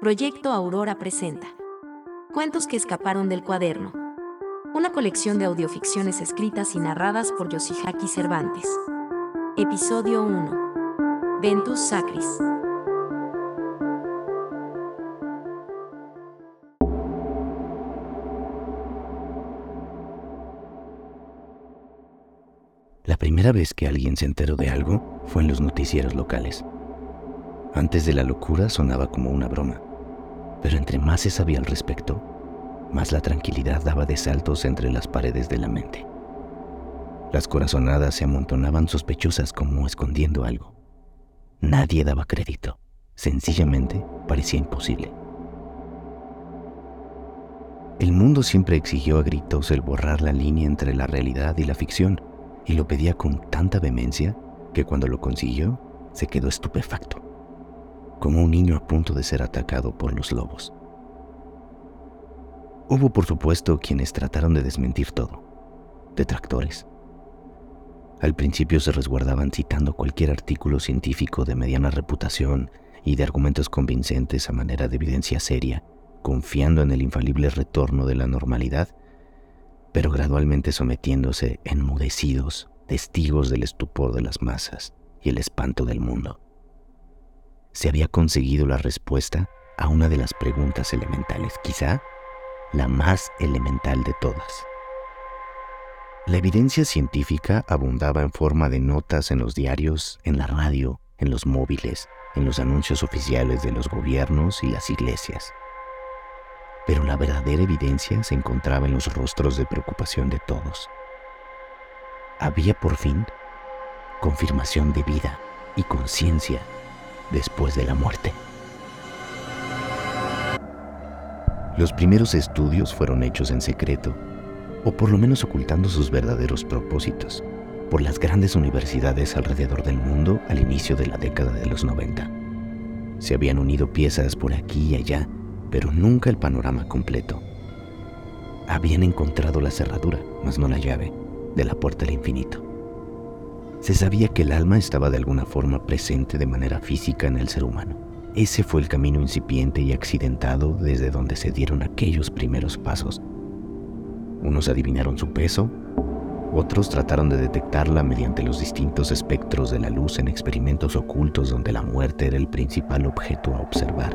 Proyecto Aurora presenta Cuentos que escaparon del cuaderno. Una colección de audioficciones escritas y narradas por Yoshihaki Cervantes. Episodio 1. Ventus Sacris. La primera vez que alguien se enteró de algo fue en los noticieros locales. Antes de la locura sonaba como una broma, pero entre más se sabía al respecto, más la tranquilidad daba de saltos entre las paredes de la mente. Las corazonadas se amontonaban sospechosas como escondiendo algo. Nadie daba crédito, sencillamente parecía imposible. El mundo siempre exigió a gritos el borrar la línea entre la realidad y la ficción, y lo pedía con tanta vehemencia que cuando lo consiguió se quedó estupefacto como un niño a punto de ser atacado por los lobos. Hubo, por supuesto, quienes trataron de desmentir todo, detractores. Al principio se resguardaban citando cualquier artículo científico de mediana reputación y de argumentos convincentes a manera de evidencia seria, confiando en el infalible retorno de la normalidad, pero gradualmente sometiéndose enmudecidos, testigos del estupor de las masas y el espanto del mundo se había conseguido la respuesta a una de las preguntas elementales, quizá la más elemental de todas. La evidencia científica abundaba en forma de notas en los diarios, en la radio, en los móviles, en los anuncios oficiales de los gobiernos y las iglesias. Pero la verdadera evidencia se encontraba en los rostros de preocupación de todos. Había por fin confirmación de vida y conciencia después de la muerte. Los primeros estudios fueron hechos en secreto, o por lo menos ocultando sus verdaderos propósitos, por las grandes universidades alrededor del mundo al inicio de la década de los 90. Se habían unido piezas por aquí y allá, pero nunca el panorama completo. Habían encontrado la cerradura, mas no la llave, de la puerta al infinito. Se sabía que el alma estaba de alguna forma presente de manera física en el ser humano. Ese fue el camino incipiente y accidentado desde donde se dieron aquellos primeros pasos. Unos adivinaron su peso, otros trataron de detectarla mediante los distintos espectros de la luz en experimentos ocultos donde la muerte era el principal objeto a observar,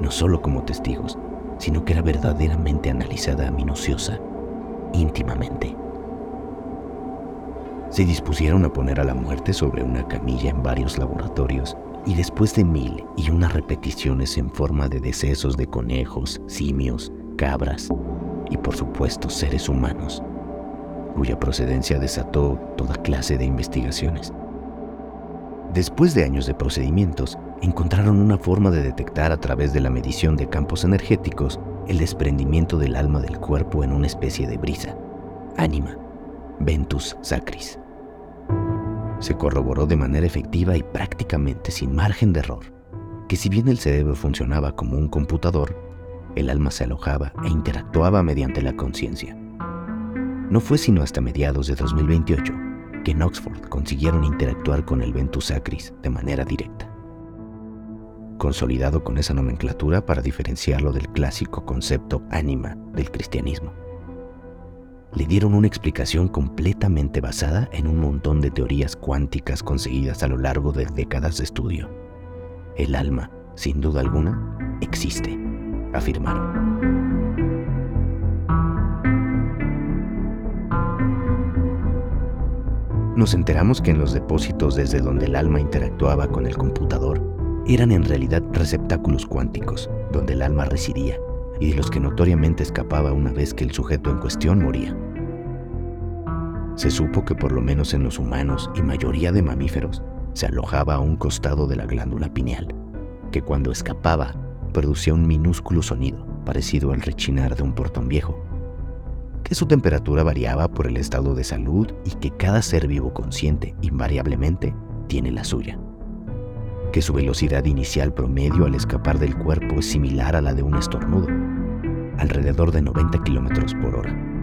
no solo como testigos, sino que era verdaderamente analizada minuciosa, íntimamente se dispusieron a poner a la muerte sobre una camilla en varios laboratorios y después de mil y unas repeticiones en forma de decesos de conejos, simios, cabras y por supuesto seres humanos, cuya procedencia desató toda clase de investigaciones. Después de años de procedimientos, encontraron una forma de detectar a través de la medición de campos energéticos el desprendimiento del alma del cuerpo en una especie de brisa, ánima, Ventus Sacris. Se corroboró de manera efectiva y prácticamente sin margen de error que si bien el cerebro funcionaba como un computador, el alma se alojaba e interactuaba mediante la conciencia. No fue sino hasta mediados de 2028 que en Oxford consiguieron interactuar con el Ventus Sacris de manera directa. Consolidado con esa nomenclatura para diferenciarlo del clásico concepto ánima del cristianismo le dieron una explicación completamente basada en un montón de teorías cuánticas conseguidas a lo largo de décadas de estudio. El alma, sin duda alguna, existe, afirmaron. Nos enteramos que en los depósitos desde donde el alma interactuaba con el computador eran en realidad receptáculos cuánticos, donde el alma residía y de los que notoriamente escapaba una vez que el sujeto en cuestión moría. Se supo que por lo menos en los humanos y mayoría de mamíferos se alojaba a un costado de la glándula pineal, que cuando escapaba producía un minúsculo sonido parecido al rechinar de un portón viejo, que su temperatura variaba por el estado de salud y que cada ser vivo consciente invariablemente tiene la suya que su velocidad inicial promedio al escapar del cuerpo es similar a la de un estornudo, alrededor de 90 km por hora,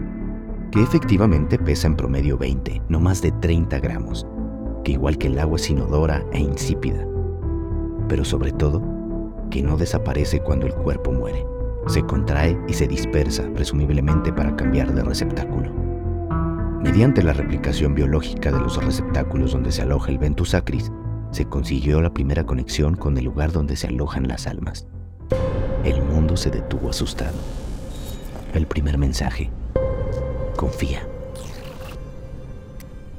que efectivamente pesa en promedio 20, no más de 30 gramos, que igual que el agua es inodora e insípida, pero sobre todo que no desaparece cuando el cuerpo muere. Se contrae y se dispersa, presumiblemente para cambiar de receptáculo. Mediante la replicación biológica de los receptáculos donde se aloja el Ventus Sacris, se consiguió la primera conexión con el lugar donde se alojan las almas. El mundo se detuvo asustado. El primer mensaje. Confía.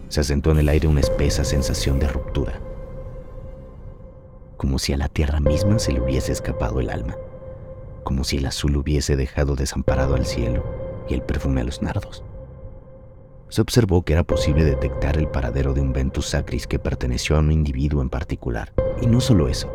Se asentó en el aire una espesa sensación de ruptura, como si a la tierra misma se le hubiese escapado el alma, como si el azul hubiese dejado desamparado al cielo y el perfume a los nardos. Se observó que era posible detectar el paradero de un Ventus Sacris que perteneció a un individuo en particular, y no solo eso,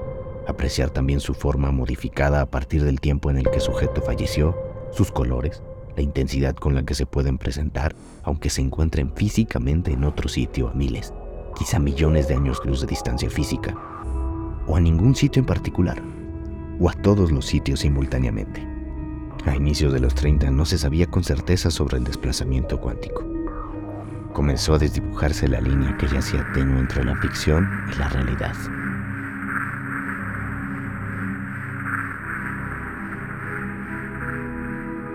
apreciar también su forma modificada a partir del tiempo en el que el sujeto falleció, sus colores, la intensidad con la que se pueden presentar, aunque se encuentren físicamente en otro sitio a miles, quizá millones de años luz de distancia física, o a ningún sitio en particular, o a todos los sitios simultáneamente. A inicios de los 30 no se sabía con certeza sobre el desplazamiento cuántico. Comenzó a desdibujarse la línea que ya hacía tenue entre la ficción y la realidad.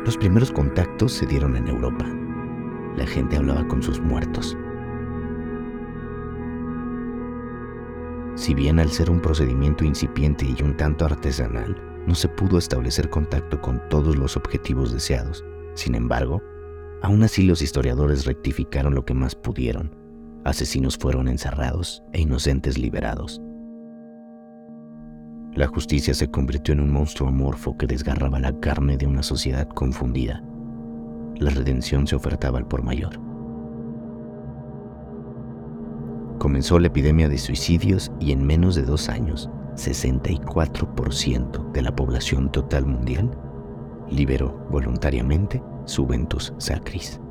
Los primeros contactos se dieron en Europa. La gente hablaba con sus muertos. Si bien al ser un procedimiento incipiente y un tanto artesanal, no se pudo establecer contacto con todos los objetivos deseados, sin embargo, aún así los historiadores rectificaron lo que más pudieron. Asesinos fueron encerrados e inocentes liberados. La justicia se convirtió en un monstruo amorfo que desgarraba la carne de una sociedad confundida. La redención se ofertaba al por mayor. Comenzó la epidemia de suicidios y en menos de dos años, 64% de la población total mundial liberó voluntariamente su ventus sacris,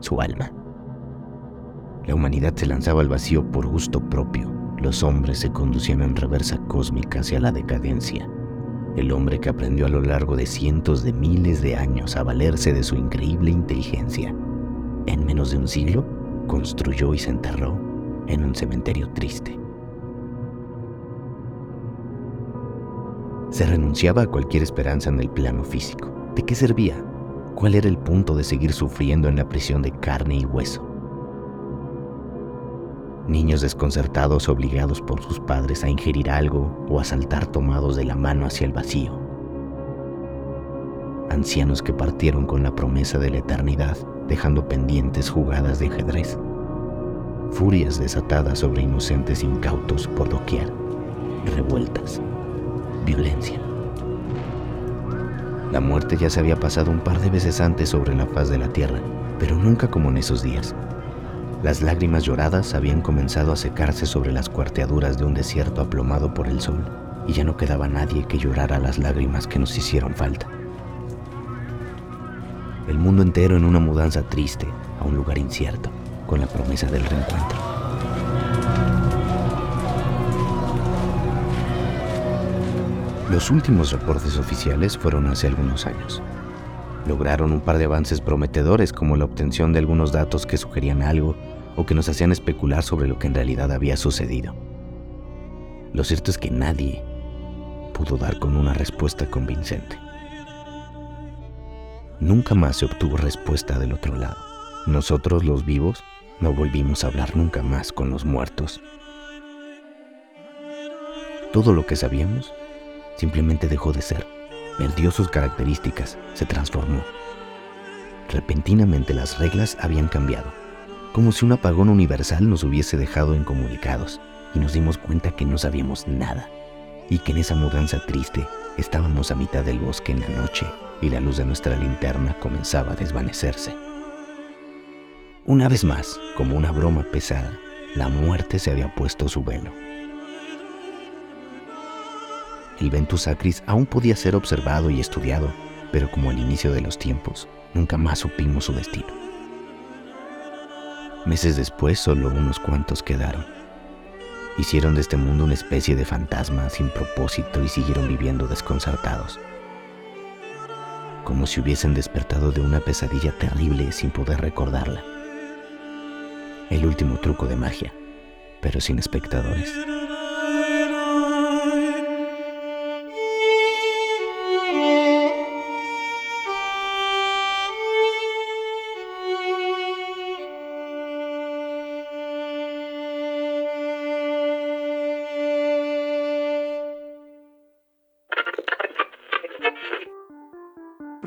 su alma. La humanidad se lanzaba al vacío por gusto propio, los hombres se conducían en reversa cósmica hacia la decadencia. El hombre que aprendió a lo largo de cientos de miles de años a valerse de su increíble inteligencia, en menos de un siglo, construyó y se enterró en un cementerio triste. Se renunciaba a cualquier esperanza en el plano físico. ¿De qué servía? ¿Cuál era el punto de seguir sufriendo en la prisión de carne y hueso? Niños desconcertados obligados por sus padres a ingerir algo o a saltar tomados de la mano hacia el vacío, ancianos que partieron con la promesa de la eternidad dejando pendientes jugadas de ajedrez, furias desatadas sobre inocentes incautos por doquier, revueltas, violencia. La muerte ya se había pasado un par de veces antes sobre la faz de la tierra, pero nunca como en esos días. Las lágrimas lloradas habían comenzado a secarse sobre las cuarteaduras de un desierto aplomado por el sol, y ya no quedaba nadie que llorara las lágrimas que nos hicieron falta. El mundo entero en una mudanza triste a un lugar incierto, con la promesa del reencuentro. Los últimos reportes oficiales fueron hace algunos años. Lograron un par de avances prometedores como la obtención de algunos datos que sugerían algo o que nos hacían especular sobre lo que en realidad había sucedido. Lo cierto es que nadie pudo dar con una respuesta convincente. Nunca más se obtuvo respuesta del otro lado. Nosotros los vivos no volvimos a hablar nunca más con los muertos. Todo lo que sabíamos simplemente dejó de ser, perdió sus características, se transformó. Repentinamente las reglas habían cambiado como si un apagón universal nos hubiese dejado incomunicados y nos dimos cuenta que no sabíamos nada y que en esa mudanza triste estábamos a mitad del bosque en la noche y la luz de nuestra linterna comenzaba a desvanecerse. Una vez más, como una broma pesada, la muerte se había puesto su velo. El Ventus Sacris aún podía ser observado y estudiado, pero como al inicio de los tiempos, nunca más supimos su destino. Meses después solo unos cuantos quedaron. Hicieron de este mundo una especie de fantasma sin propósito y siguieron viviendo desconcertados. Como si hubiesen despertado de una pesadilla terrible sin poder recordarla. El último truco de magia, pero sin espectadores.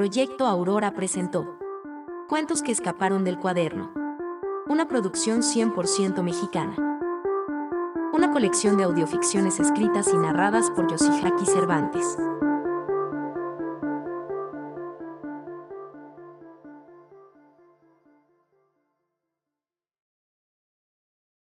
Proyecto Aurora presentó Cuentos que escaparon del cuaderno. Una producción 100% mexicana. Una colección de audioficciones escritas y narradas por Yoshihaki Cervantes.